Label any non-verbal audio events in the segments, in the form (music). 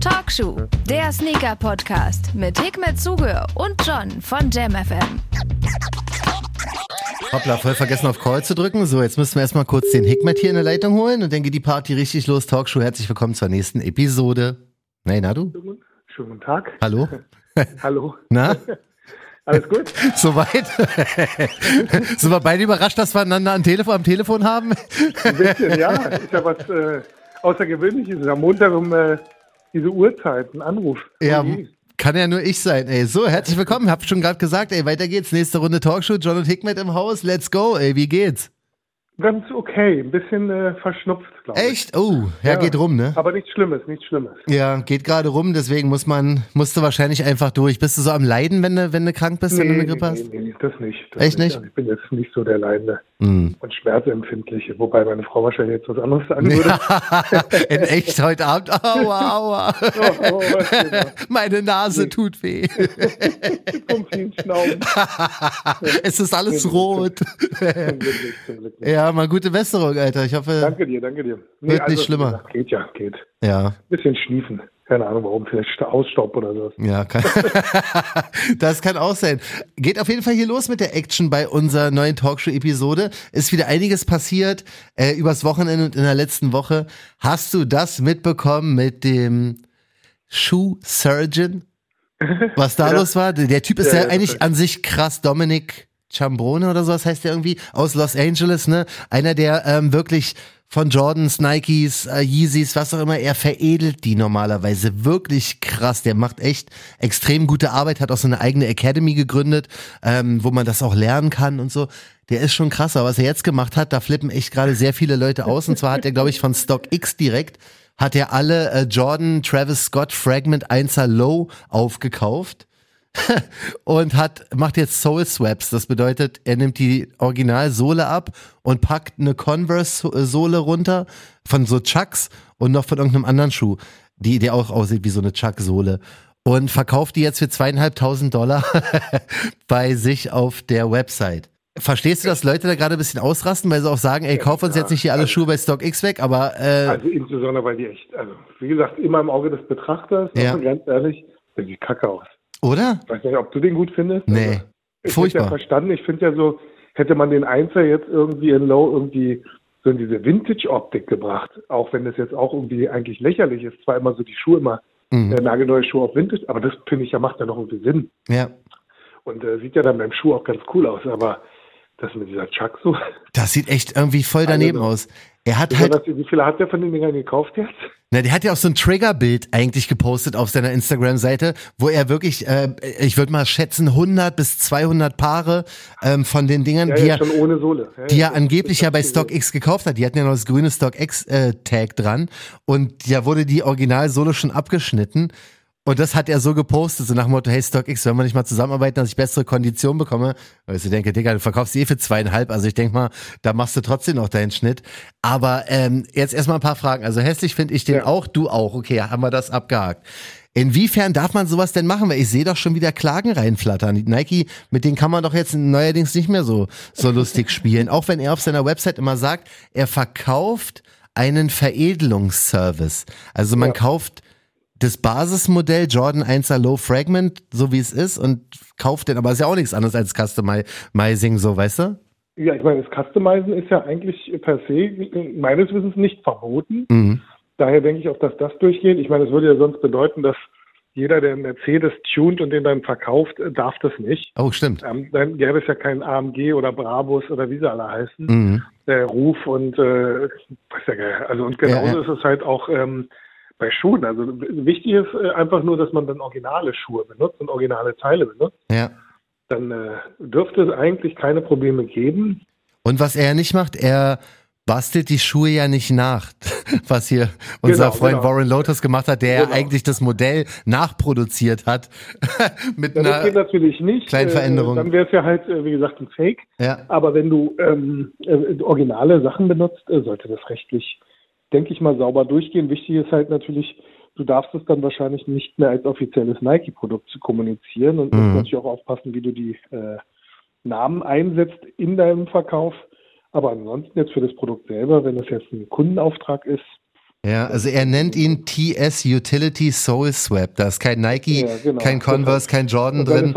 Talkshow, der Sneaker-Podcast mit Hikmet Zuge und John von JamFM. Hoppla, voll vergessen auf Call zu drücken. So, jetzt müssen wir erstmal kurz den Hikmet hier in der Leitung holen und dann geht die Party richtig los. Talkshow, herzlich willkommen zur nächsten Episode. Hey, na du? Schönen guten Tag. Hallo? (laughs) Hallo. Na? (laughs) Alles gut? (laughs) Soweit? Sind wir beide überrascht, dass wir einander am Telefon, am Telefon haben? Ein bisschen, ja. Ist ja was äh, Außergewöhnliches. Am Montag um äh, diese Uhrzeit, ein Anruf. Ja, kann ja nur ich sein, ey. So, herzlich willkommen. Hab schon gerade gesagt, ey, weiter geht's. Nächste Runde Talkshow. John und Hikmet im Haus. Let's go, ey. Wie geht's? Ganz okay. Ein bisschen äh, verschnupft, glaube ich. Echt? Oh, ja, geht rum, ne? Aber nichts Schlimmes, nichts Schlimmes. Ja, geht gerade rum, deswegen muss man, musst du wahrscheinlich einfach durch. Bist du so am Leiden, wenn du, wenn du krank bist, wenn du eine Grippe hast? nee, nee, das nicht. Das Echt nicht? Also ich bin jetzt nicht so der Leidende Hm. und Schmerzempfindliche, wobei meine Frau wahrscheinlich jetzt was anderes sagen würde. (laughs) In echt heute Abend. Aua, aua. (laughs) Oh, oh, da? (laughs) Meine Nase tut weh. Zum vielen Schnauben. es ist alles rot. Zum Glück zum Glück nicht. Ja, mal gute Besserung, Alter. Ich hoffe, Danke dir, danke dir. Wird nicht schlimmer. gesagt, Geht ja, geht. ja. Bisschen schniefen. Keine Ahnung warum, vielleicht Ausstaub oder so. Ja, kann, (laughs) das kann auch sein. Geht auf jeden Fall hier los mit der Action bei unserer neuen Talkshow-Episode. Ist wieder einiges passiert äh, übers Wochenende und in der letzten Woche. Hast du das mitbekommen mit dem Shoe Surgeon? Was da (laughs) Ja. los war? Der Typ ist Ja, ja, eigentlich an sich krass, Dominic Chambrone oder so, das heißt der irgendwie, aus Los Angeles, ne? Einer, der ähm, wirklich von Jordans, Nikes, äh, Yeezys, was auch immer, er veredelt die normalerweise wirklich krass. Der macht echt extrem gute Arbeit, hat auch so eine eigene Academy gegründet, ähm, wo man das auch lernen kann und so. Der ist schon krasser. Was er jetzt gemacht hat, da flippen echt gerade sehr viele Leute aus. Und zwar hat er, glaube ich, von StockX direkt, hat er alle äh, Jordan, Travis Scott, Fragment 1er Low aufgekauft (laughs) und hat macht jetzt Soul Swaps. Das bedeutet, er nimmt die Originalsohle ab und packt eine Converse Sohle runter von so Chucks und noch von irgendeinem anderen Schuh, die die auch aussieht wie so eine Chuck Sohle und verkauft die jetzt für zweieinhalbtausend Dollar (laughs) bei sich auf der Website. Verstehst du, dass Leute da gerade ein bisschen ausrasten, weil sie auch sagen, ey, kauf uns jetzt nicht hier alle Schuhe bei StockX weg, aber äh, Also insbesondere, weil die echt, also wie gesagt, immer im Auge des Betrachters, Ja. und ganz ehrlich, sieht die kacke aus. Oder? Ich weiß nicht, ob du den gut findest. Nee. Ich Furchtbar. hätte ja verstanden, ich finde ja so, hätte man den Einser jetzt irgendwie in Low irgendwie so in diese Vintage-Optik gebracht, auch wenn das jetzt auch irgendwie eigentlich lächerlich ist, zwar immer so die Schuhe immer, Mhm. äh, nagelneue Schuhe auf Vintage, aber das finde ich ja, macht ja noch irgendwie Sinn. Ja. Und äh, sieht ja dann beim Schuh auch ganz cool aus, aber das mit dieser Chuck so. Das sieht echt irgendwie voll daneben Also, aus. Er hat halt Besonders, wie viele hat der von den Dingern gekauft jetzt? Na, der hat ja auch so ein Triggerbild eigentlich gepostet auf seiner Instagram-Seite, wo er wirklich, äh, ich würde mal schätzen, 100 bis 200 Paare ähm, von den Dingern, Ja, die, ja, er. Ja, die ja, er das- angeblich das ja bei. StockX gekauft hat. Die hatten ja noch das grüne StockX-Tag dran und da wurde die Originalsohle schon abgeschnitten. Und das hat er so gepostet, so nach dem Motto, hey StockX, wenn wir nicht mal zusammenarbeiten, dass ich bessere Konditionen bekomme. Weil ich denke, Digga, du verkaufst eh für zweieinhalb, also ich denk mal, da machst du trotzdem noch deinen Schnitt. Aber ähm, jetzt erstmal ein paar Fragen. Also hässlich finde ich den Ja. auch, du auch. Okay, haben wir das abgehakt. Inwiefern darf man sowas denn machen? Weil ich sehe doch schon wieder Klagen reinflattern. Nike, mit denen kann man doch jetzt neuerdings nicht mehr so, so lustig spielen. Auch wenn er auf seiner Website immer sagt, er verkauft einen Veredelungsservice. Also man Ja. kauft das Basismodell Jordan 1er Low Fragment, so wie es ist, und kauft den, aber ist ja auch nichts anderes als Customizing, so, weißt du? Ja, ich meine, das Customizen ist ja eigentlich per se äh, meines Wissens nicht verboten. Mhm. Daher denke ich auch, dass das durchgeht. Ich meine, es würde ja sonst bedeuten, dass jeder, der einen Mercedes tunt und den dann verkauft, äh, darf das nicht. Oh, stimmt. Ähm, dann gäbe es ja keinen AMG oder Brabus oder wie sie alle heißen. Mhm. äh, Ruf und äh, weiß ja. Also und genauso Ja, ja. ist es halt auch ähm, bei Schuhen. Also wichtig ist äh, einfach nur, dass man dann originale Schuhe benutzt und originale Teile benutzt. Ja. Dann äh, dürfte es eigentlich keine Probleme geben. Und was er nicht macht, er bastelt die Schuhe ja nicht nach, (laughs) was hier unser Genau, Freund genau. Warren Lotus gemacht hat, der ja Genau. eigentlich das Modell nachproduziert hat (laughs) mit Ja, das geht einer natürlich nicht. kleinen Veränderung. Äh, dann wäre es ja halt, äh, wie gesagt, ein Fake. ja, Aber wenn du ähm, äh, originale Sachen benutzt, sollte das rechtlich, denke ich mal, sauber durchgehen. Wichtig ist halt natürlich, du darfst es dann wahrscheinlich nicht mehr als offizielles Nike-Produkt zu kommunizieren und Mhm. musst natürlich auch aufpassen, wie du die äh, Namen einsetzt in deinem Verkauf. Aber ansonsten jetzt für das Produkt selber, wenn das jetzt ein Kundenauftrag ist, Ja, also er nennt ihn TS Utility Soul Swap. Da ist kein Nike, Ja, genau. kein Converse, kein Jordan drin.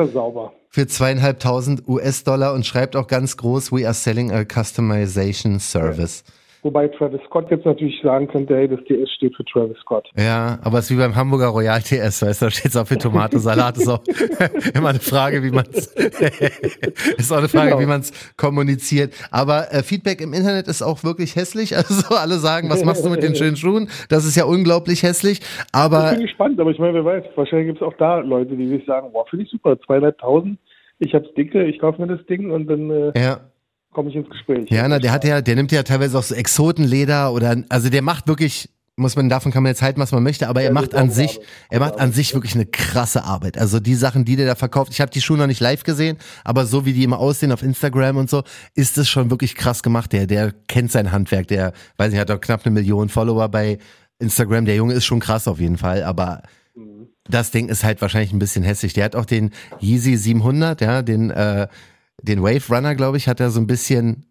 Für zweieinhalbtausend US-Dollar und schreibt auch ganz groß, we are selling a customization service. Wobei Travis Scott jetzt natürlich sagen könnte, hey, das TS steht für Travis Scott. Ja, aber es ist wie beim Hamburger Royal TS, weißt du, da steht es auch für Tomatensalat. ist auch (laughs) immer eine Frage, wie man es, (laughs) ist auch eine Frage, Genau. wie man es kommuniziert. Aber äh, Feedback im Internet ist auch wirklich hässlich. (laughs) Also alle sagen, was machst du mit den schönen Schuhen? Das ist ja unglaublich hässlich. Ich Aber bin gespannt, aber ich meine, wer weiß, wahrscheinlich gibt es auch da Leute, die sich sagen, boah, finde ich super, zweieinhalbtausend, ich hab's dicke, ich kaufe mir das Ding und dann äh, ja. Komme ich ins Gespräch. Ja, na, der hat ja, der nimmt ja teilweise auch so Exotenleder oder, also der macht wirklich, muss man, davon kann man jetzt halten, was man möchte, aber er Ja, macht das ist an sich, Arbeit. er macht an sich wirklich eine krasse Arbeit. Also die Sachen, die der da verkauft, ich habe die Schuhe noch nicht live gesehen, aber so wie die immer aussehen auf Instagram und so, ist es schon wirklich krass gemacht. Der, der kennt sein Handwerk, der, weiß nicht, hat doch knapp eine Million Follower bei Instagram. Der Junge ist schon krass auf jeden Fall, aber Mhm. das Ding ist halt wahrscheinlich ein bisschen hässlich. Der hat auch den Yeezy 700, ja, den, äh, den Wave Runner, glaube ich, hat er so ein bisschen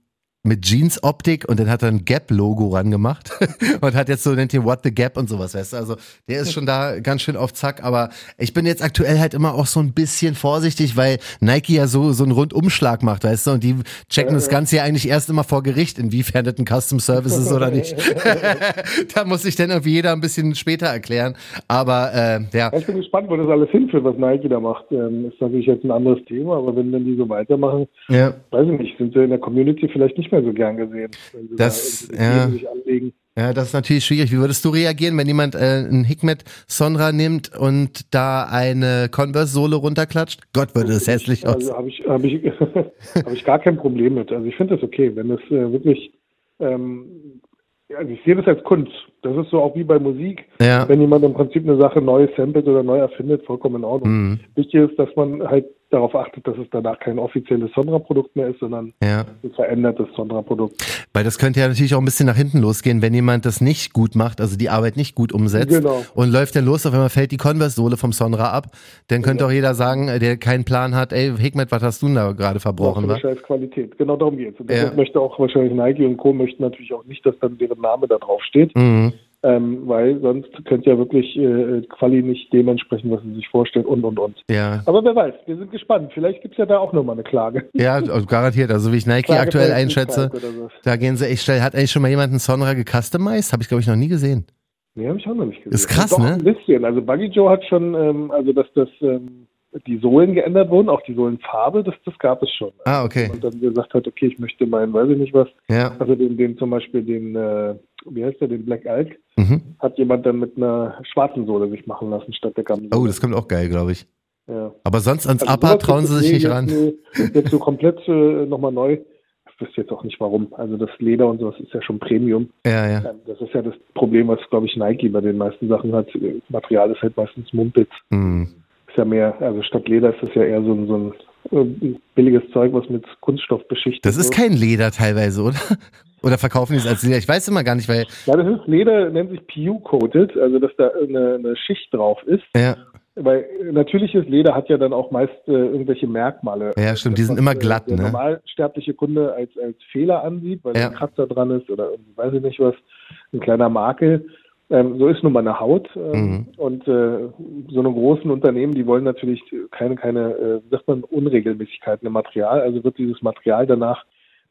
mit Jeans-Optik und dann hat er ein Gap-Logo ran gemacht (laughs) und hat jetzt so, nennt ihn What the Gap und sowas, weißt du, also der ist schon da ganz schön auf Zack, aber ich bin jetzt aktuell halt immer auch so ein bisschen vorsichtig, weil Nike ja so, so einen Rundumschlag macht, weißt du, und die checken das Ganze ja eigentlich erst immer vor Gericht, inwiefern das ein Custom Service ist oder nicht. (laughs) (laughs) da muss sich dann irgendwie jeder ein bisschen später erklären, aber äh, ja, Ja, Ich bin gespannt, wo das alles hinführt, was Nike da macht. Ähm, ist natürlich jetzt ein anderes Thema, aber wenn dann die so weitermachen, ja. weiß ich nicht, sind sie in der Community vielleicht nicht mehr so gern gesehen. Wenn sie Das- da ja. Ja, das ist natürlich schwierig. Wie würdest du reagieren, wenn jemand äh, ein Hikmet Sonra nimmt und da eine Converse-Sohle runterklatscht? Gott, würde das hässlich aus. Also habe ich, hab ich, (laughs) hab ich gar kein Problem mit. Also ich finde das okay, wenn das äh, wirklich, ähm, also ich sehe das als Kunst. Das ist so auch wie bei Musik. Ja. Wenn jemand im Prinzip eine Sache neu samplet oder neu erfindet, vollkommen in Ordnung. Mhm. Wichtig ist, dass man halt darauf achtet, dass es danach kein offizielles Sonra-Produkt mehr ist, sondern Ja. ein verändertes Sonra-Produkt. Weil das könnte ja natürlich auch ein bisschen nach hinten losgehen, wenn jemand das nicht gut macht, also die Arbeit nicht gut umsetzt Genau. und läuft dann los, auf einmal fällt die Converse-Sohle vom Sonra ab, dann könnte auch jeder sagen, äh, der keinen Plan hat, ey, Hikmet, was hast du denn da gerade verbrochen, für scheiß Qualität. Genau darum geht's. Und Ja. möchte auch wahrscheinlich Nike und Co. möchten natürlich auch nicht, dass dann deren Name da drauf steht. Mhm. Ähm, weil sonst könnte ja wirklich äh, Quali nicht dementsprechend, was sie sich vorstellen und und und. Ja. Aber wer weiß, wir sind gespannt. Vielleicht gibt's ja da auch nochmal eine Klage. Ja, also garantiert. Also wie ich Nike Klage aktuell einschätze, so. da gehen sie echt schnell. Hat eigentlich schon mal jemand einen Sonra gecustomized? Habe ich, glaube ich, noch nie gesehen. Nee, habe ich auch noch nicht gesehen. Ist krass, Doch, ne? ein bisschen. Also Buggy Joe hat schon, ähm, also dass das ähm, die Sohlen geändert wurden, auch die Sohlenfarbe, das, das gab es schon. Ah, okay. Und dann gesagt hat, okay, ich möchte meinen, weiß ich nicht was, Ja. also den, den zum Beispiel den, äh, wie heißt der, den Black Alk, Mhm. hat jemand dann mit einer schwarzen Sohle sich machen lassen statt der Gamma. Oh, das kommt auch geil, glaube ich. ja. Aber sonst ans Also Upper trauen sie sich nicht jetzt, ran. Jetzt so komplett äh, nochmal neu. Ich wüsste jetzt auch nicht warum. Also das Leder und sowas ist ja schon Premium. Ja, ja. Ähm, Das ist ja das Problem, was, glaube ich, Nike bei den meisten Sachen hat. Äh, Material ist halt meistens Mumpitz. Hm. Ist ja mehr, also statt Leder ist das ja eher so ein, so ein äh, billiges Zeug, was mit Kunststoff beschichtet Das ist kein Leder teilweise, oder? (laughs) Oder verkaufen die es als Leder? Ich weiß immer gar nicht, weil. Ja, das ist Leder, nennt sich PU-coated, also dass da eine, eine Schicht drauf ist. Ja, Weil äh, natürliches Leder hat ja dann auch meist äh, irgendwelche Merkmale. Ja, stimmt, die sind immer äh, glatt, Der ne? normalsterbliche Kunde als, als Fehler ansieht, weil Ja. ein Kratzer dran ist oder weiß ich nicht was, ein kleiner Makel. Ähm, so ist nun mal eine Haut. Ähm, Mhm. Und äh, so eine großen Unternehmen, die wollen natürlich keine, keine, äh, sagt man, Unregelmäßigkeiten im Material. Also wird dieses Material danach,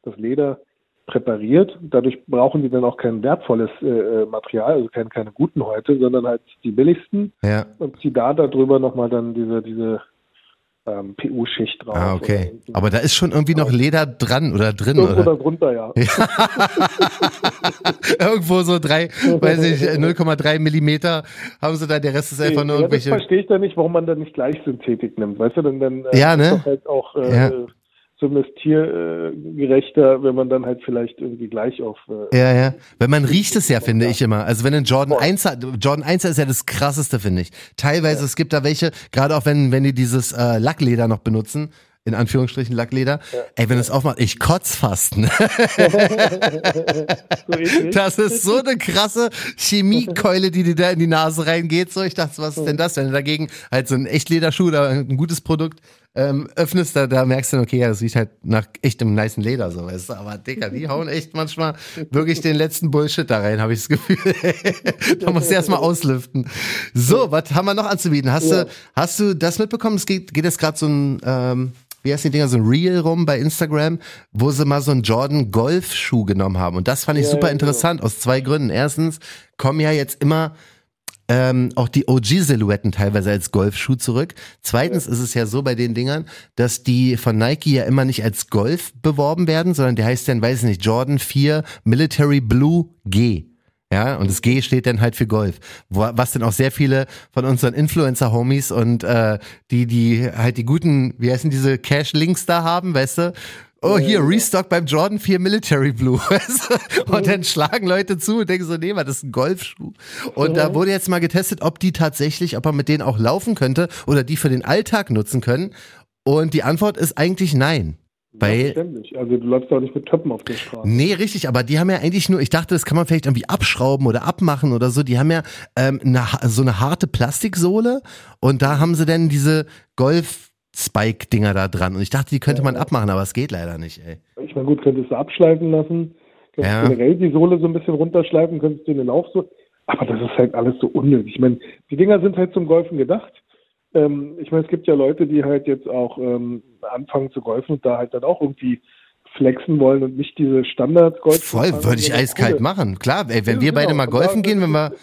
das Leder, präpariert. Dadurch brauchen die dann auch kein wertvolles äh, äh, Material, also keine, keine guten Häute, sondern halt die billigsten ja. und zieh da darüber nochmal dann diese, diese ähm, PU-Schicht drauf. Ah, okay. Aber da ist schon irgendwie noch Leder dran oder drin, irgendwo oder? drunter, ja. (laughs) Irgendwo so drei, weiß ich, (laughs) 0,3 Millimeter haben sie da, der Rest ist einfach nur ja, das irgendwelche. verstehe ich da nicht, warum man da nicht gleich Synthetik nimmt. Weißt du, dann, dann äh, Ja, ne? halt auch äh, Ja. Zumindest tiergerechter, wenn man dann halt vielleicht irgendwie gleich auf äh, Ja, ja. Weil man riecht es ja, finde ich immer. Also wenn ein Jordan 1 hat, Jordan 1 ist ja das krasseste, finde ich. Teilweise, es gibt da welche, gerade auch wenn, wenn die dieses äh, Lackleder noch benutzen, in Anführungsstrichen Lackleder, ey, wenn du es aufmacht, ich kotz fast, ne? (laughs) so. Das ist so eine krasse Chemiekeule, die dir da in die Nase reingeht. So, ich dachte, was ist denn das? Wenn du dagegen halt so ein Echtlederschuh oder ein gutes Produkt ähm, öffnest, da, da merkst du okay, ja, das riecht halt nach echtem nice Leder, so weißt du. Aber Dicker, die hauen echt manchmal wirklich den letzten Bullshit da rein, habe ich das Gefühl. (laughs) da musst du erstmal auslüften. So, was haben wir noch anzubieten? Hast Ja. du, hast du das mitbekommen? Es geht, geht jetzt gerade so ein, ähm, wie heißt die Dinger, so ein Reel rum bei Instagram, wo sie mal so einen Jordan Golf-Schuh genommen haben. Und das fand ich Ja, super ja, genau. interessant, aus zwei Gründen. Erstens kommen ja jetzt immer ähm, auch die OG-Silhouetten teilweise als Golfschuh zurück. Zweitens ist es ja so bei den Dingern, dass die von Nike ja immer nicht als Golf beworben werden, sondern der heißt dann, weiß ich nicht, Jordan 4 Military Blue G. Ja, und das G steht dann halt für Golf. Was dann auch sehr viele von unseren Influencer-Homies und äh, die, die halt die guten, wie heißen diese Cash-Links da haben, weißt du? Oh, hier, Restock beim Jordan 4 Military Blue. Du? (laughs) Und dann schlagen Leute zu und denken so, nee, das ist ein Golfschuh. Und da wurde jetzt mal getestet, ob die tatsächlich, ob man mit denen auch laufen könnte oder die für den Alltag nutzen können. Und die Antwort ist eigentlich nein. Weil. Also du läufst auch nicht mit Töppen auf den Straßen. Nee, richtig, aber die haben ja eigentlich nur, ich dachte, das kann man vielleicht irgendwie abschrauben oder abmachen oder so. Die haben ja ähm, eine, so eine harte Plastiksohle und da haben sie dann diese Golf-Spike-Dinger da dran. Und ich dachte, die könnte man abmachen, aber es geht leider nicht, ey. Ich meine, gut, könntest du abschleifen lassen, könntest Ja. generell die Sohle so ein bisschen runterschleifen, könntest du in den Lauf so. Aber das ist halt alles so unnötig. Ich meine, die Dinger sind halt zum Golfen gedacht. Ähm, ich meine, es gibt ja Leute, die halt jetzt auch ähm, anfangen zu golfen und da halt dann auch irgendwie flexen wollen und nicht diese standard golf Voll, würde ich eiskalt machen. Klar, ey, wenn wir genau. beide mal golfen gehen, wenn wir,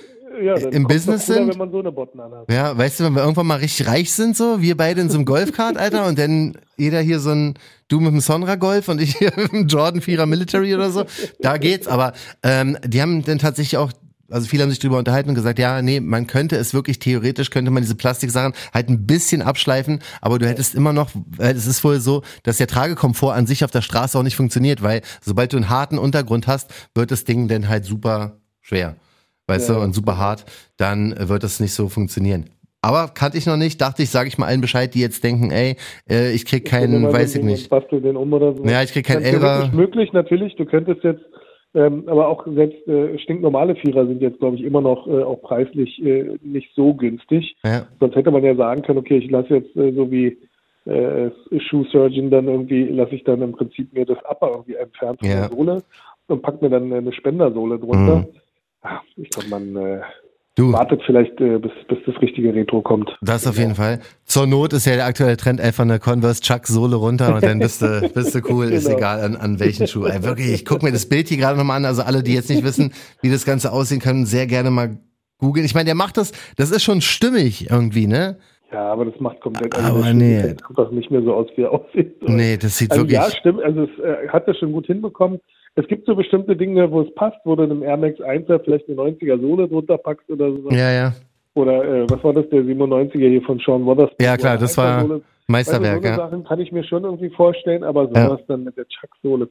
ja, im Business sind? wenn man so eine Botten anhat. ja, weißt du, wenn wir irgendwann mal richtig reich sind, so, wir beide in so einem Golfkart, Alter, und dann jeder hier so ein, du mit dem Sonra Golf und ich (laughs) hier mit dem Jordan 4er Military oder so, da geht's, aber ähm, die haben dann tatsächlich auch also viele haben sich drüber unterhalten und gesagt, ja, nee, man könnte es wirklich theoretisch, könnte man diese Plastiksachen halt ein bisschen abschleifen, aber du hättest immer noch, es ist wohl so, dass der Tragekomfort an sich auf der Straße auch nicht funktioniert, weil sobald du einen harten Untergrund hast, wird das Ding dann halt super schwer, weißt Ja. du, und super hart, dann wird das nicht so funktionieren. Aber kannte ich noch nicht, dachte ich, sage ich mal allen Bescheid, die jetzt denken, ey, äh, ich krieg keinen, so weiß ich nicht. Bastel den um oder so. Ja, ich krieg kein Dann theoretisch Elfer. möglich, natürlich. Du könntest jetzt, ähm, aber auch selbst äh, stinknormale Vierer sind jetzt, glaube ich, immer noch äh, auch preislich äh, nicht so günstig. Ja, Sonst hätte man ja sagen können, okay, ich lasse jetzt äh, so wie äh, Shoe Surgeon dann irgendwie, lasse ich dann im Prinzip mir das Upper irgendwie entfernt von Ja. der Sohle und pack mir dann eine Spendersohle drunter. Mhm. Ah, Ich glaube, man äh, du. wartet vielleicht, äh, bis, bis das richtige Retro kommt. Das auf jeden Fall. Zur Not ist ja der aktuelle Trend einfach eine Converse Chuck Sohle runter und dann bist du, (laughs) bist du cool, ist Genau. egal an, an welchen Schuh. Ey, wirklich, ich gucke mir das Bild hier gerade nochmal an. Also alle, die jetzt nicht wissen, wie das Ganze aussehen kann, sehr gerne mal googeln. Ich meine, der macht das, das ist schon stimmig irgendwie, ne? Ja, aber das macht komplett Aber das nee. sieht einfach nicht mehr so aus, wie er aussieht. Nee, das sieht Also wirklich. ja, stimmt. Also es äh, hat er schon gut hinbekommen. Es gibt so bestimmte Dinge, wo es passt, wo du einem Air Max 1er vielleicht eine 90er Sohle drunter packst oder so. Ja, ja. Oder äh, was war das, der 97er hier von Sean Waterspoon? Ja, klar, das war. Meisterwerk, also so ja. Sachen kann ich mir schon irgendwie vorstellen, aber sowas dann mit der Chuck-Sohle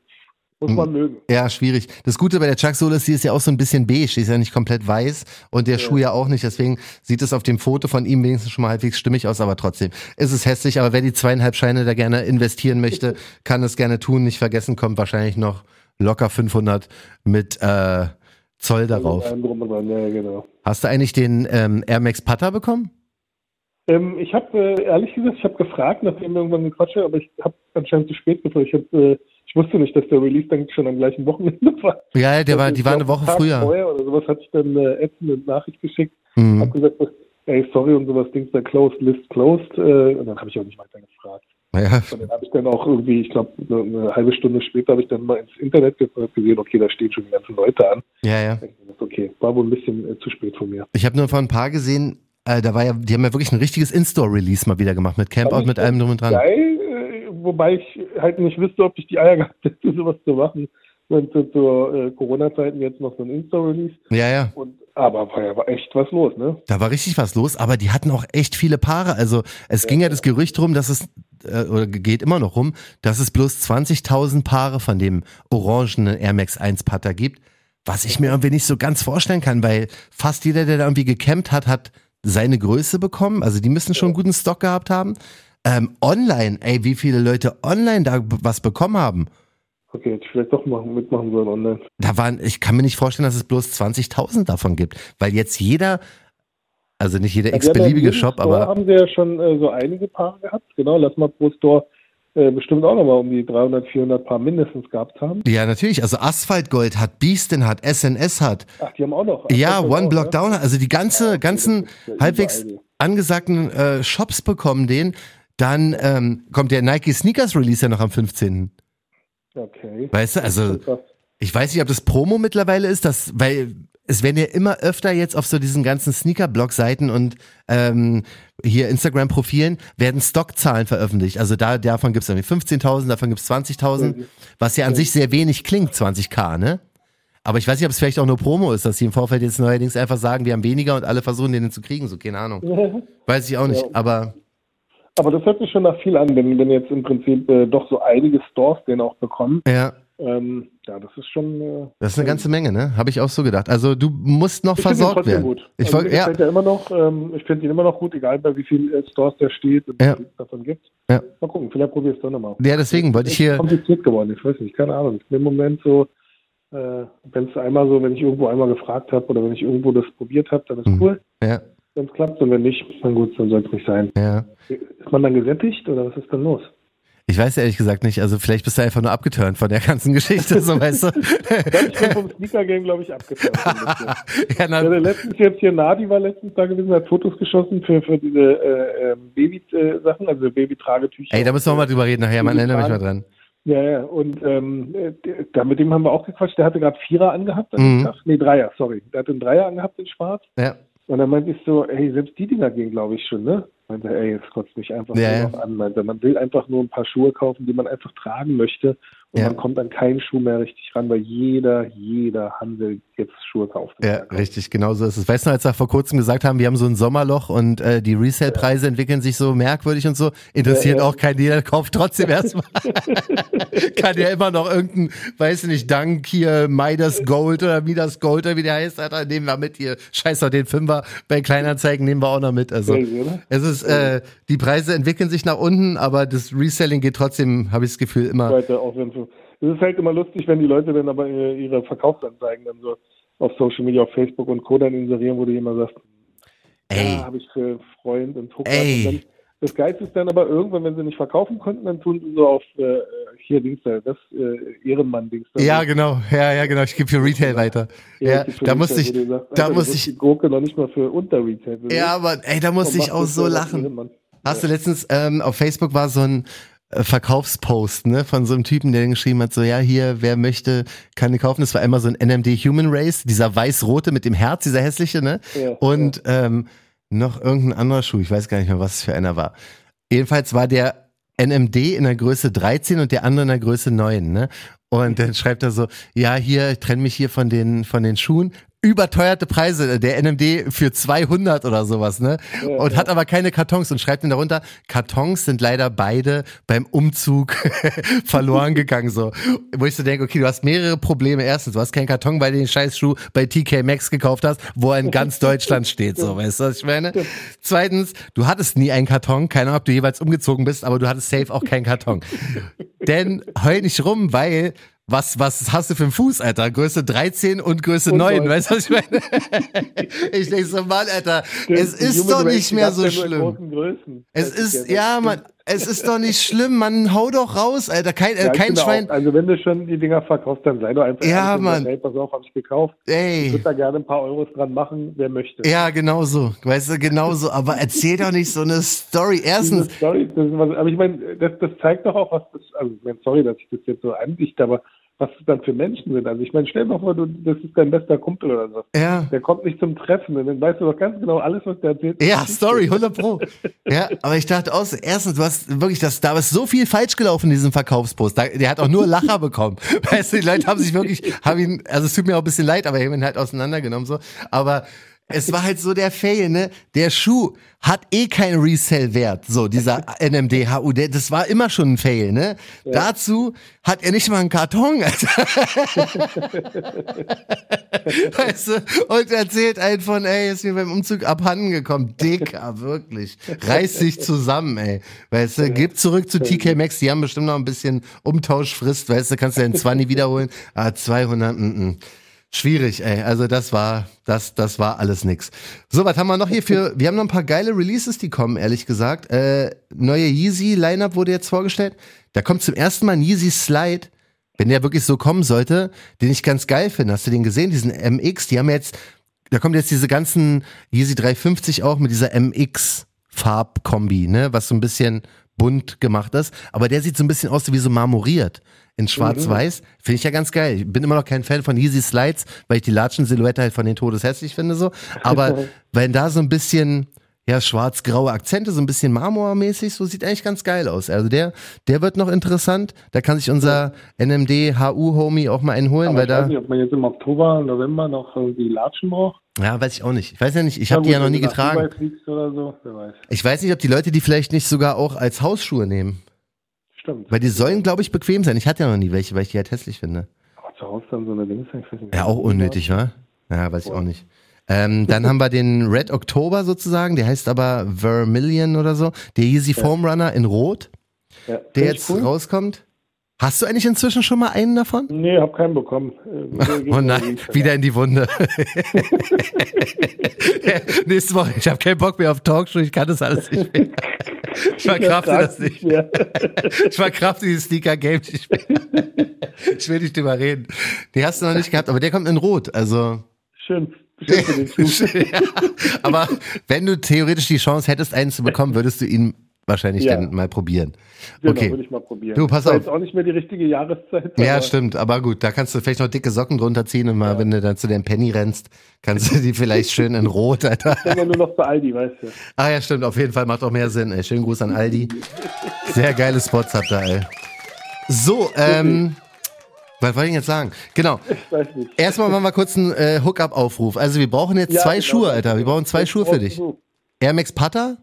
muss man mögen. Ja, schwierig. Das Gute bei der Chuck-Sohle ist, die ist ja auch so ein bisschen beige, die ist ja nicht komplett weiß und der Schuh ja auch nicht, deswegen sieht es auf dem Foto von ihm wenigstens schon mal halbwegs stimmig aus, aber trotzdem ist es hässlich, aber wer die zweieinhalb Scheine da gerne investieren möchte, (laughs) kann es gerne tun, nicht vergessen, kommt wahrscheinlich noch locker 500 mit äh, Zoll darauf. Ja, genau. Hast du eigentlich den ähm, Air Max Putter bekommen? Ähm, ich habe äh, ehrlich gesagt, ich habe gefragt, nachdem wir irgendwann gequatscht haben, aber ich habe anscheinend zu spät gefragt. Ich, hab, äh, ich wusste nicht, dass der Release dann schon am gleichen Wochenende (laughs) war. Ja, ja, der war, Also die war eine Woche Tag früher. Vorher oder sowas hatte ich dann äh, ätzende Nachricht geschickt. Mhm. Hab gesagt, ey, sorry und sowas, Dings da closed, list closed. Äh, und dann habe ich auch nicht weiter gefragt. Ja, Und dann habe ich dann auch irgendwie, ich glaube, eine, eine halbe Stunde später habe ich dann mal ins Internet gefragt, gesehen, okay, da stehen schon die ganzen Leute an. ja, ja. Okay, war wohl ein bisschen äh, zu spät von mir. Ich habe nur von ein paar gesehen, äh, da war ja, die haben ja wirklich ein richtiges In-Store-Release mal wieder gemacht mit Campout, mit allem drum und dran. Geil, äh, wobei ich halt nicht wüsste, ob ich die Eier (laughs) gehabt hätte, sowas zu machen. Und zu, zur äh, Corona-Zeiten jetzt noch so ein Insta-Release. Ja, ja. Und aber war ja war echt was los, ne? Da war richtig was los, aber die hatten auch echt viele Paare. Also es ging ja das Gerücht rum, dass es, äh, oder geht immer noch rum, dass es bloß 20.000 Paare von dem orangenen Air Max 1 Putter gibt, was ich mir irgendwie nicht so ganz vorstellen kann, weil fast jeder, der da irgendwie gecampt hat, hat seine Größe bekommen. Also die müssen schon einen guten Stock gehabt haben. Ähm, online, ey, wie viele Leute online da was bekommen haben. Okay, hätte ich vielleicht doch machen, mitmachen sollen online. Da waren, ich kann mir nicht vorstellen, dass es bloß 20.000 davon gibt, weil jetzt jeder Also nicht jeder Ja, x-beliebige ja Shop, Store aber haben sie ja schon äh, so einige Paare gehabt. Genau, lass mal pro Store äh, bestimmt auch nochmal um die 300, 400 Paar mindestens gehabt haben. ja, natürlich. Also Asphaltgold hat, Beastin hat, SNS hat. Ach, die haben auch noch. Ja, One Block ne? Down, also die ganze, ganzen das ist ja halbwegs angesagten äh, Shops bekommen den. Dann ähm, kommt der Nike Sneakers Release ja noch am 15. Okay. Weißt du, also ich weiß nicht, ob das Promo mittlerweile ist, das, weil es werden ja immer öfter jetzt auf so diesen ganzen Sneaker-Blog-Seiten und ähm, hier Instagram-Profilen werden Stockzahlen veröffentlicht. Also da davon gibt es irgendwie 15.000, davon gibt es 20.000, was ja an sich sehr wenig klingt, 20k, ne? Aber ich weiß nicht, ob es vielleicht auch nur Promo ist, dass sie im Vorfeld jetzt neuerdings einfach sagen, wir haben weniger und alle versuchen, den zu kriegen, so keine Ahnung. Weiß ich auch nicht, Ja. aber Aber das hört sich schon nach viel an, wenn, wenn jetzt im Prinzip äh, doch so einige Stores den auch bekommen. ja, Ähm, ja, das ist schon. Äh, das ist eine ganze Menge, ne? Habe ich auch so gedacht. Also du musst noch ich versorgt werden. gut. Ich also, ja, er immer noch, ähm, ich finde ihn immer noch gut, egal bei wie vielen äh, Stores der steht und Ja. es davon gibt. Ja. Mal gucken, vielleicht probier es doch nochmal. ja, deswegen wollte ich hier. kompliziert geworden. Ich weiß nicht, keine Ahnung. Im Moment so, äh, wenn es einmal so, wenn ich irgendwo einmal gefragt habe oder wenn ich irgendwo das probiert habe, dann ist Mhm. cool, Ja, wenn es klappt. Und wenn nicht, dann gut, dann soll es nicht sein. ja. Ist man dann gesättigt oder was ist dann los? Ich weiß ehrlich gesagt nicht. Also vielleicht bist du einfach nur abgeturnt von der ganzen Geschichte, so weißt du. (laughs) Ich bin vom Sneaker-Game, glaube ich, abgetan. ja, (laughs) Ja, na, letztens jetzt hier Nadi war letztens da gewesen, hat Fotos geschossen für, für diese äh, ähm, Baby-Sachen, also Baby-Tragetücher. ey, da müssen wir mal drüber reden nachher. Man erinnert mich mal dran. Ja, ja, und ähm, äh, da, mit dem haben wir auch gequatscht. Der hatte gerade Vierer angehabt an Mhm. Tag. Nee, Dreier, sorry. Der hatte einen Dreier angehabt in Schwarz. Ja, Und dann meinte ich so, ey, selbst die Dinger gehen, glaube ich, schon, ne? Meinte, ey, es kotzt mich einfach Ja, nur noch an. Meinte, man will einfach nur ein paar Schuhe kaufen, die man einfach tragen möchte. Und Ja. man kommt an keinen Schuh mehr richtig ran, weil jeder, jeder Handel jetzt Schuhe kauft. ja, richtig, genau so ist es. Weißt du, als wir vor kurzem gesagt haben, wir haben so ein Sommerloch und äh, die Resale-Preise entwickeln sich so merkwürdig und so, interessiert Ja, ja. auch keinen, jeder kauft trotzdem (laughs) erstmal. (laughs) Kann ja immer noch irgendein, weiß ich nicht, Dank hier, Midas Gold oder Midas Gold oder wie der heißt, Alter, nehmen wir mit hier. Scheiß doch den Fünfer bei Kleinanzeigen nehmen wir auch noch mit. Also es ist, äh, die Preise entwickeln sich nach unten, aber das Reselling geht trotzdem, habe ich das Gefühl, immer. Leute, auch wenn. Es ist halt immer lustig, wenn die Leute dann aber ihre, ihre Verkaufsanzeigen dann so auf Social Media, auf Facebook und Co. dann inserieren, wo du immer sagst, Ey, ja, habe ich für Freund und Hucker. Das Geilste ist dann aber irgendwann, wenn sie nicht verkaufen konnten, dann tun sie so auf äh, hier Dings da, das äh, Ehrenmann-Dings da. ja, genau, ja, ja, genau, ich gebe für Retail weiter. Ja, für da musste ich, sagst, da musste du ich, Die Gurke noch nicht mal für unter Retail. ja, aber ey, da musste Und ich auch so lachen. Hast du letztens ähm, auf Facebook war so ein äh, Verkaufspost, ne, von so einem Typen, der geschrieben hat, so, ja, hier, wer möchte, kann den kaufen. Das war einmal so ein NMD Human Race, dieser weiß-rote mit dem Herz, dieser hässliche, ne? Ja, Und ähm, noch irgendein anderer Schuh, ich weiß gar nicht mehr, was es für einer war. Jedenfalls war der NMD in der Größe 13 und der andere in der Größe 9, ne? Und dann schreibt er so, ja, hier, ich trenne mich hier von den, von den Schuhen. Überteuerte Preise, der NMD für 200 oder sowas, ne? Und ja. hat aber keine Kartons und schreibt dann darunter, Kartons sind leider beide beim Umzug (laughs) verloren gegangen, so. Wo ich so denke, okay, du hast mehrere Probleme. Erstens, du hast keinen Karton, weil du den Scheißschuh bei TK Maxx gekauft hast, wo er in ganz (laughs) Deutschland steht, so, weißt du, was ich meine? Zweitens, du hattest nie einen Karton, keine Ahnung, ob du jeweils umgezogen bist, aber du hattest safe auch keinen Karton. (laughs) Denn heul nicht rum, weil was, was hast du für einen Fuß, Alter? Größe 13 und Größe Und 9, neun. weißt du, was ich meine? (laughs) ich denke so, Mann, Alter, es Die ist doch nicht mehr so ja schlimm. Es ist, ja, stimmt. man, es ist doch nicht schlimm, man, hau doch raus, Alter, kein, äh, Ja, ich kein Schwein, Auch, also wenn du schon die Dinger verkaufst, dann sei doch einfach Ja, ehrlich Mann. Hey, pass auf, habe ich gekauft. Ich ey. würde da gerne ein paar Euros dran machen, wer möchte. Ja, genau so, weißt du, genau so, aber erzähl doch nicht so eine Story. (laughs) Diese Erstens, Story, das aber ich meine, das, das zeigt doch auch, was das, also ich meine, sorry, dass ich das jetzt so andichte, aber was das dann für Menschen sind. Also ich meine, stell dir mal vor, du, das ist dein bester Kumpel oder so. ja, Der kommt nicht zum Treffen und dann weißt du doch ganz genau alles, was der erzählt. Ja, Story, 100 Pro. Ja, aber ich dachte auch, erstens, du hast wirklich, das, da ist so viel falsch gelaufen in diesem Verkaufspost. Da, der hat auch nur Lacher bekommen. Weißt du, die Leute haben sich wirklich, haben ihn, also es tut mir auch ein bisschen leid, aber haben ihn halt auseinandergenommen so. Aber es war halt so der Fail, ne? Der Schuh hat eh keinen Resell-Wert, so dieser (laughs) NMD HU. Der, das war immer schon ein Fail, ne? Dazu hat er nicht mal einen Karton, Alter. (laughs) weißt du? Und erzählt einen von, ey, ist mir beim Umzug abhanden gekommen. Dicker, wirklich. Reiß dich zusammen, ey. Weißt du, gib zurück zu TK Maxx, die haben bestimmt noch ein bisschen Umtauschfrist, weißt du, kannst du den 20 wiederholen. Ah, 200, mm, mm. Schwierig, ey. Also das war, das, das war alles nix. So, was haben wir noch hier für, wir haben noch ein paar geile Releases, die kommen, ehrlich gesagt. Äh, neue Yeezy-Lineup wurde jetzt vorgestellt. Da kommt zum ersten Mal ein Yeezy Slide, wenn der wirklich so kommen sollte, den ich ganz geil finde. Hast du den gesehen, diesen MX? Die haben jetzt, da kommt jetzt diese ganzen Yeezy 350 auch mit dieser MX Farbkombi, ne, was so ein bisschen bunt gemacht ist. Aber der sieht so ein bisschen aus wie so marmoriert in schwarz-weiß. Finde ich ja ganz geil. Ich bin immer noch kein Fan von Yeezy Slides, weil ich die Latschen-Silhouette halt von den Todes hässlich finde so. Aber (laughs) wenn da so ein bisschen, ja, schwarz-graue Akzente, so ein bisschen marmormäßig, so sieht eigentlich ganz geil aus. Also der, der wird noch interessant. Da kann sich unser NMD HU-Homie auch mal einen holen, Aber weil ich weiß da. nicht, ob man jetzt im Oktober, November noch irgendwie Latschen braucht. Ja, weiß ich auch nicht. Ich weiß ja nicht, ich habe die ja noch nie getragen. So, weiß. Ich weiß nicht, ob die Leute die vielleicht nicht sogar auch als Hausschuhe nehmen. Stimmt. Weil die sollen, glaube ich, bequem sein. Ich hatte ja noch nie welche, weil ich die halt hässlich finde. Aber zu Hause dann so eine nicht. Ja, auch unnötig, wa? Ja, weiß ich auch nicht. Ähm, dann haben wir den Red October sozusagen, der heißt aber Vermilion oder so. Der Yeezy Foam Runner in Rot, Ja, der jetzt cool. rauskommt. Hast du eigentlich inzwischen schon mal einen davon? Nee, hab keinen bekommen. Äh, (laughs) Oh nein, wieder in die Wunde. (laughs) Nächste Woche, ich habe keinen Bock mehr auf Talkshow, ich kann das alles nicht mehr. Ich verkrafte das nicht. Mehr. Ich verkrafte dieses Sneaker-Game nicht mehr. Ich will nicht drüber reden. Den hast du noch nicht gehabt, aber der kommt in Rot, also. Schön. Schön (laughs) ja, aber wenn du theoretisch die Chance hättest, einen zu bekommen, würdest du ihn wahrscheinlich Ja. dann mal probieren. Genau, Okay. würde ich mal probieren. Du, pass auf. jetzt auch nicht mehr die richtige Jahreszeit. Ja, stimmt, aber gut, da kannst du vielleicht noch dicke Socken drunter ziehen und mal, wenn du dann zu deinem Penny rennst, kannst du die vielleicht (laughs) schön in Rot, Alter. Ich ja nur noch zu Aldi, weißt du. Ah ja, stimmt, auf jeden Fall macht auch mehr Sinn. Ey. Schönen Gruß an Aldi. Sehr geile Spots habt ihr, ey. So, ähm, was wollte ich jetzt sagen? Genau. Ich weiß nicht. Erstmal machen wir kurz einen äh, Hookup-Aufruf. Also wir brauchen jetzt Ja, zwei genau. Schuhe, Alter. Wir brauchen zwei Schuhe für dich. Air Max Putter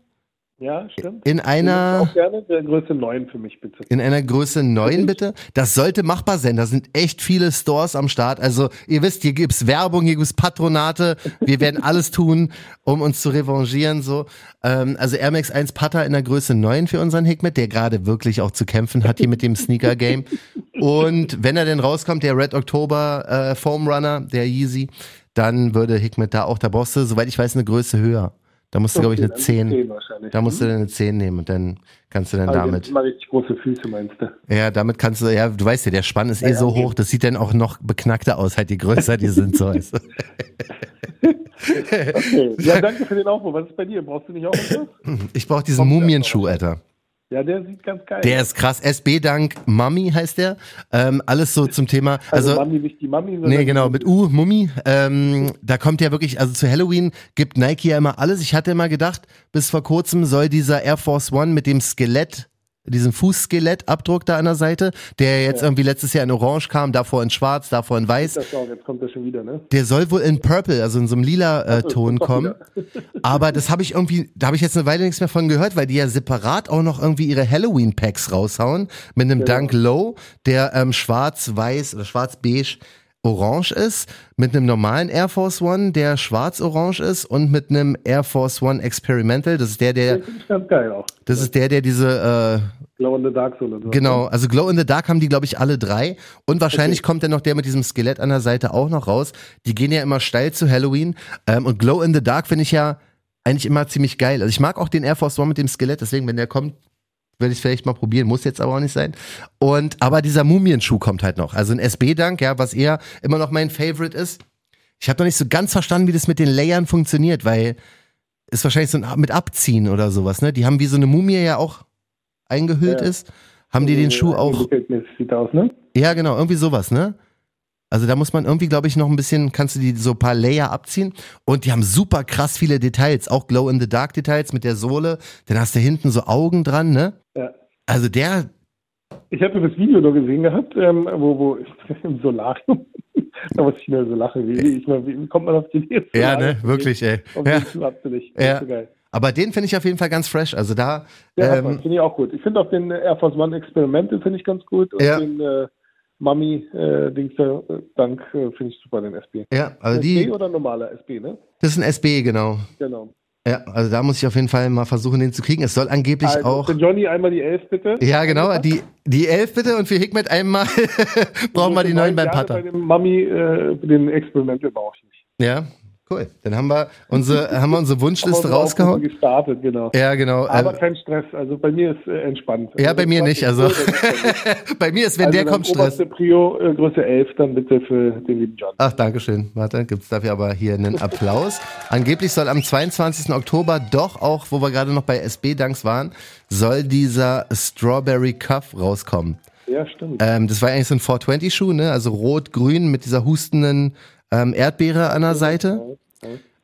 Ja, stimmt. in einer Auch gerne der Größe 9 für mich, bitte. in einer Größe 9 bitte. Das sollte machbar sein. Da sind echt viele Stores am Start. Also ihr wisst, hier gibt's Werbung, hier gibt's Patronate. Wir werden alles tun, um uns zu revanchieren. So, ähm, also Air Max 1 Putter in der Größe 9 für unseren Hikmet, der gerade wirklich auch zu kämpfen hat hier mit dem Sneaker Game. Und wenn er denn rauskommt, der Red October äh, Foam Runner, der Yeezy, dann würde Hikmet da auch, da brauchst du, soweit ich weiß, eine Größe höher. Da musst du, glaube ich, eine Okay, dann 10. 10 wahrscheinlich. Da musst du eine 10 nehmen und dann kannst du dann Also damit. Immer richtig große Füße, meinst du? Ja, damit kannst du, ja, du weißt ja, der Spann ist eh Ja, so okay. hoch, das sieht dann auch noch beknackter aus, halt je größer die sind, so weißt du. (laughs) Okay. Ja, danke für den Aufruf. Was ist bei dir? Brauchst du nicht auch was? Ich brauche diesen Mumienschuh, Alter. Ja, der sieht ganz geil Der ist krass. SB Dank Mami heißt der. Ähm, alles so zum Thema. Also, Also, Mami, nicht die Mami, sondern nee, genau, mit U, Mummi. Ähm, da kommt ja wirklich, also zu Halloween gibt Nike ja immer alles. Ich hatte immer gedacht, bis vor kurzem soll dieser Air Force One mit dem Skelett diesen Fußskelettabdruck da an der Seite, der jetzt irgendwie letztes Jahr in Orange kam, davor in Schwarz, davor in Weiß. Jetzt kommt er schon wieder, ne? Der soll wohl in Purple, also in so einem lila äh, Ton kommen. (laughs) Aber das habe ich irgendwie, da habe ich jetzt eine Weile nichts mehr von gehört, weil die ja separat auch noch irgendwie ihre Halloween-Packs raushauen. Mit einem Dunk Low, der ähm, schwarz-weiß oder schwarz-beige orange ist, mit einem normalen Air Force One, der schwarz-orange ist und mit einem Air Force One Experimental. Das ist der, der, Das ist ganz geil auch. das ist der, der diese äh, Glow in the Dark so. Genau, also Glow in the Dark haben die, glaube ich, alle drei. Und wahrscheinlich kommt dann noch der mit diesem Skelett an der Seite auch noch raus. Die gehen ja immer steil zu Halloween. Ähm, und Glow in the Dark finde ich ja eigentlich immer ziemlich geil. Also ich mag auch den Air Force One mit dem Skelett, deswegen, wenn der kommt, werde ich vielleicht mal probieren, muss jetzt aber auch nicht sein. Und aber dieser Mumienschuh kommt halt noch. Also ein SB-Dank, ja, was eher immer noch mein Favorite ist. Ich habe noch nicht so ganz verstanden, wie das mit den Layern funktioniert, weil ist wahrscheinlich so ein mit Abziehen oder sowas, ne? Die haben wie so eine Mumie ja auch eingehüllt Ja. ist. Haben die den Schuh auch Sieht aus, ne? ja, genau, irgendwie sowas, ne? Also da muss man irgendwie, glaube ich, noch ein bisschen, kannst du die so ein paar Layer abziehen. Und die haben super krass viele Details, auch Glow-in-the-Dark-Details mit der Sohle. Dann hast du hinten so Augen dran, ne? Ja. Also der, Ich habe das Video nur gesehen gehabt, ähm, wo, wo (laughs) im Solarium. (laughs) da muss ich nur so lachen. Wie, ich meine, wie kommt man auf die Idee? ja, ne, wirklich, ey. Ja. Ja. So. Aber den finde ich auf jeden Fall ganz fresh. Also da, Ja, ähm, finde ich auch gut. Ich finde auch den Air Force One Experimente finde ich ganz gut und Ja. den äh, Mami äh, Dings äh, Dank äh, finde ich super, den SB. ja, also SB die, oder normaler SB, ne? das ist ein SB, genau. Genau. Ja, also da muss ich auf jeden Fall mal versuchen, den zu kriegen. Es soll angeblich Also, auch. für Johnny einmal die 11 bitte. Ja, genau, die, die elf bitte und für Hikmet einmal (laughs) brauchen wir die neuen beim Putter. Bei dem Mami, äh, den Experimente brauche ich nicht. Ja, cool. Dann haben wir unsere, (laughs) haben wir unsere Wunschliste rausgehauen. Gestartet, genau. Ja, genau. Aber Ähm, kein Stress. Also bei mir ist äh, entspannt. ja, Also bei mir nicht. Also (laughs) bei mir ist, wenn also der kommt, Stress. Prio, äh, Größe 11, dann bitte für den lieben John. Ach, Dankeschön. Warte, gibt's dafür aber hier einen Applaus. (laughs) Angeblich soll am 22. Oktober doch auch, wo wir gerade noch bei SB-Danks waren, soll dieser Strawberry Cuff rauskommen. Ja, stimmt. Ähm, das war eigentlich so ein 420-Schuh, ne? Also rot-grün mit dieser hustenden ähm, Erdbeere an der Seite.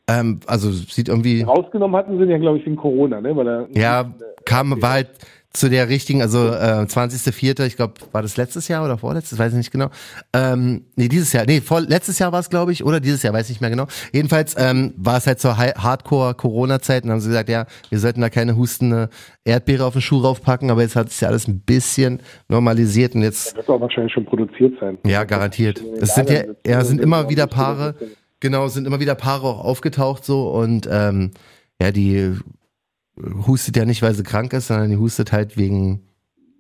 Ähm, also sieht irgendwie, Rausgenommen hatten sie ja, glaube ich, wegen Corona, ne? Weil er, ja, kam, war halt zu der richtigen, also äh, 20.04., ich glaube, war das letztes Jahr oder vorletztes, weiß ich nicht genau. Ähm, nee, dieses Jahr, nee, vor, letztes Jahr war es, glaube ich, oder dieses Jahr, weiß ich nicht mehr genau. Jedenfalls ähm, war es halt zur Hardcore-Corona-Zeit und haben sie gesagt, ja, wir sollten da keine hustende Erdbeere auf den Schuh raufpacken, aber jetzt hat es ja alles ein bisschen normalisiert und jetzt wird auch wahrscheinlich schon produziert sein. Ja, garantiert. Es sind ja, ja, sind immer wieder Paare, genau, sind immer wieder Paare auch aufgetaucht so und ähm, ja, die hustet ja nicht, weil sie krank ist, sondern die hustet halt wegen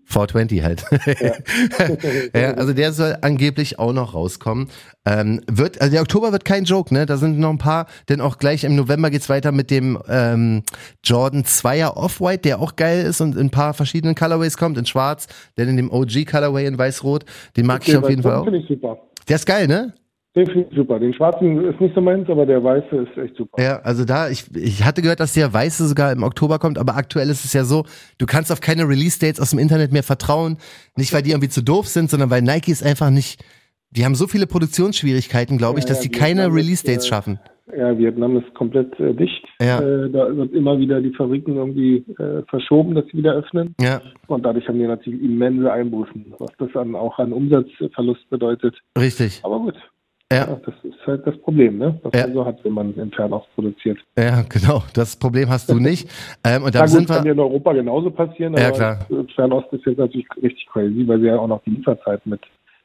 420 halt. (laughs) Ja. also der soll angeblich auch noch rauskommen. Ähm, wird, also der Oktober wird kein Joke, ne? Da sind noch ein paar, denn auch gleich im November geht's weiter mit dem ähm, Jordan 2er Off-White, der auch geil ist und in ein paar verschiedenen Colorways kommt, in schwarz, denn in dem OG Colorway in weiß-rot, den mag ich auf jeden Fall auch. Ich super. Der ist geil, ne? Den finde ich super. Den schwarzen ist nicht so meins, aber der weiße ist echt super. Ja, also da, ich, ich hatte gehört, dass der Weiße sogar im Oktober kommt, aber aktuell ist es ja so, du kannst auf keine Release-Dates aus dem Internet mehr vertrauen. Nicht, weil die irgendwie zu doof sind, sondern weil Nike ist einfach nicht, die haben so viele Produktionsschwierigkeiten, glaube ich, Ja, dass ja, die keine Release-Dates äh, schaffen. Ja, Vietnam ist komplett äh, dicht. Ja. Äh, da wird immer wieder die Fabriken irgendwie äh, verschoben, dass sie wieder öffnen. Ja, Und dadurch haben die natürlich immense Einbußen, was das dann auch an Umsatzverlust bedeutet. richtig. Aber gut. Ja. Ja, das ist halt das Problem, ne? was Ja. man so hat, wenn man in Fernost produziert. Ja, genau. Das Problem hast du nicht. (laughs) Ähm, und Na da gut, kann in Europa genauso passieren, Ja, klar. Fernost ist jetzt natürlich richtig crazy, weil sie ja auch noch die Lieferzeit mit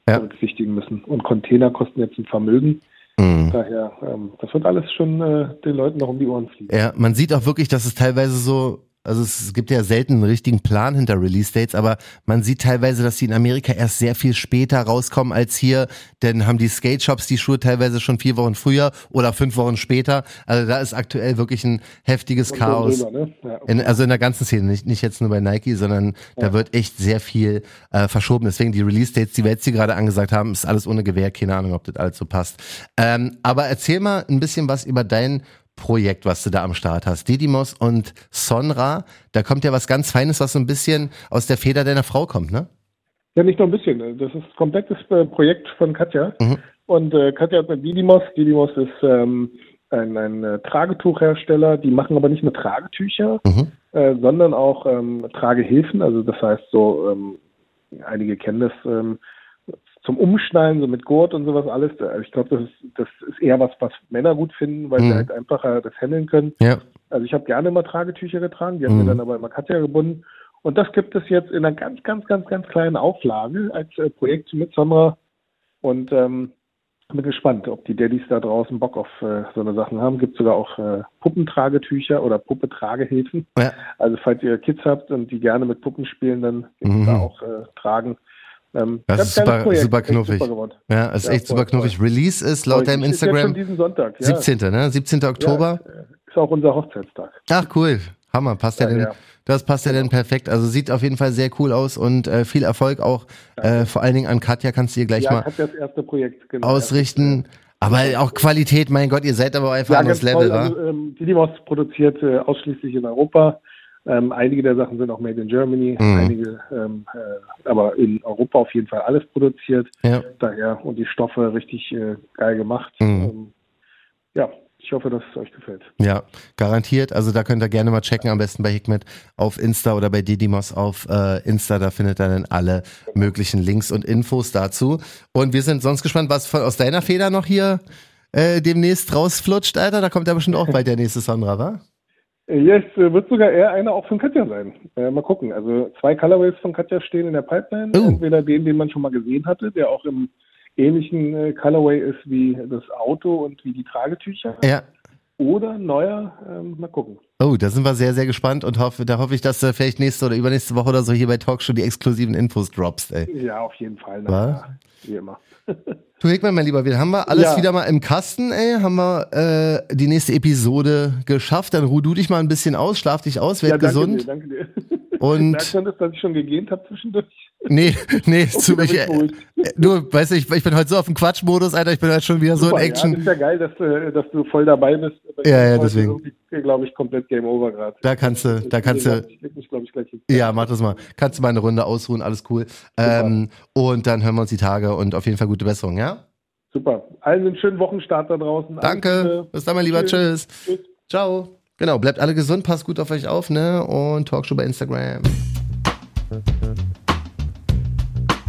Ja. berücksichtigen müssen. Und Container kosten jetzt ein Vermögen. Mhm. Daher, ähm, das wird alles schon äh, den Leuten noch um die Ohren fliegen. Ja, man sieht auch wirklich, dass es teilweise so, also es gibt ja selten einen richtigen Plan hinter Release-Dates, aber man sieht teilweise, dass die in Amerika erst sehr viel später rauskommen als hier, denn haben die Skate-Shops die Schuhe teilweise schon vier Wochen früher oder fünf Wochen später. Also da ist aktuell wirklich ein heftiges Und Chaos. drüber, ne? ja, In, also in der ganzen Szene, nicht, nicht jetzt nur bei Nike, sondern da wird echt sehr viel äh, verschoben. Deswegen die Release-Dates, die wir jetzt hier gerade angesagt haben, ist alles ohne Gewehr. Keine Ahnung, ob das alles so passt. Ähm, aber erzähl mal ein bisschen was über dein Projekt, was du da am Start hast. Didymos und Sonra, da kommt ja was ganz Feines, was so ein bisschen aus der Feder deiner Frau kommt, ne? Ja, nicht nur ein bisschen. Das ist ein komplettes äh, Projekt von Katja. Mhm. Und äh, Katja hat mit Didymos. Didymos ist ähm, ein, ein äh, Tragetuchhersteller. Die machen aber nicht nur Tragetücher, Mhm. äh, sondern auch ähm, Tragehilfen. Also das heißt so, ähm, einige kennen das ähm, zum Umschneiden, so mit Gurt und sowas alles. Ich glaube, das ist, das ist eher was, was Männer gut finden, weil Mhm. sie halt einfacher das handeln können. Ja. Also ich habe gerne immer Tragetücher getragen, die haben Mhm. wir dann aber immer Katja gebunden. Und das gibt es jetzt in einer ganz, ganz, ganz, ganz kleinen Auflage als äh, Projekt mit Sonra. Und ähm, bin gespannt, ob die Daddys da draußen Bock auf äh, so eine Sachen haben. Gibt sogar auch äh, Puppentragetücher oder Puppetragehilfen. ja. Also falls ihr Kids habt und die gerne mit Puppen spielen, dann gibt's Mhm. da auch äh, Tragen. Ähm, Das ist super- Projekt, super knuffig. Super. Ja, ist Ja, echt voll, super knuffig. voll. Release ist laut deinem Ist Instagram diesen Sonntag. Ja. 17. Ne? 17. Oktober. Ja, ist auch unser Hochzeitstag. Ach cool, Hammer, passt ja, denn, das passt ja denn perfekt. Also sieht auf jeden Fall sehr cool aus und äh, viel Erfolg auch. Äh, vor allen Dingen an Katja kannst du ihr gleich mal Projekt. Genau. ausrichten. Aber auch Qualität, mein Gott, ihr seid aber einfach Ja, anderes Level, toll. wa? Also, ähm, Didymos produziert äh, ausschließlich in Europa. Ähm, einige der Sachen sind auch made in Germany, Mhm. einige, ähm, äh, aber in Europa auf jeden Fall alles produziert. Ja. Daher und die Stoffe richtig äh, geil gemacht. Mhm. Ähm, ja, ich hoffe, dass es euch gefällt. Ja, garantiert. Also da könnt ihr gerne mal checken, am besten bei Hikmet auf Insta oder bei Didymos auf äh, Insta. Da findet ihr dann alle möglichen Links und Infos dazu. Und wir sind sonst gespannt, was von, aus deiner Feder noch hier äh, demnächst rausflutscht, Alter. Da kommt ja bestimmt auch bald der nächste Sonra, wa? Äh, Ja, es äh, wird sogar eher einer auch von Katja sein. Äh, mal gucken. Also zwei Colorways von Katja stehen in der Pipeline. Oh. Entweder den, den man schon mal gesehen hatte, der auch im ähnlichen äh, Colorway ist wie das Auto und wie die Tragetücher. Ja. Oder neuer. Ähm, mal gucken. Oh, da sind wir sehr, sehr gespannt und hoffe, da hoffe ich, dass du vielleicht nächste oder übernächste Woche oder so hier bei Talkshow die exklusiven Infos droppst, ey. Ja, auf jeden Fall. Na, wie immer. (laughs) Du Hickmann, mein Lieber, wir haben wir alles Ja. wieder mal im Kasten, ey. Haben wir äh, die nächste Episode geschafft. Dann ruh du dich mal ein bisschen aus, schlaf dich aus, werd ja, danke gesund. Dir, danke dir. Und- (laughs) Merkst du das, dass ich schon gegähnt habe zwischendurch? Nee, nee, (laughs) zu mich. beruhigt. Äh, du, weißt du, ich, ich bin heute so auf dem Quatschmodus, Alter. Ich bin heute schon wieder so Super, in Action. Ja, das ist ja geil, dass, du- dass du voll dabei bist. Ja, ja, deswegen. glaube ich, komplett Game Over gerade. Da kannst du, da kannst du, Ich leg mich, glaube ich, gleich hin. ja, mach das mal. Kannst du mal eine Runde ausruhen, alles cool. Ähm, und dann hören wir uns die Tage und auf jeden Fall gute Besserung, ja? Super. Allen einen schönen Wochenstart da draußen. Danke. Bis dann, mein Lieber. Tschüss. Tschüss. Ciao. Genau, bleibt alle gesund, passt gut auf euch auf, ne? Und Talkshow bei Instagram.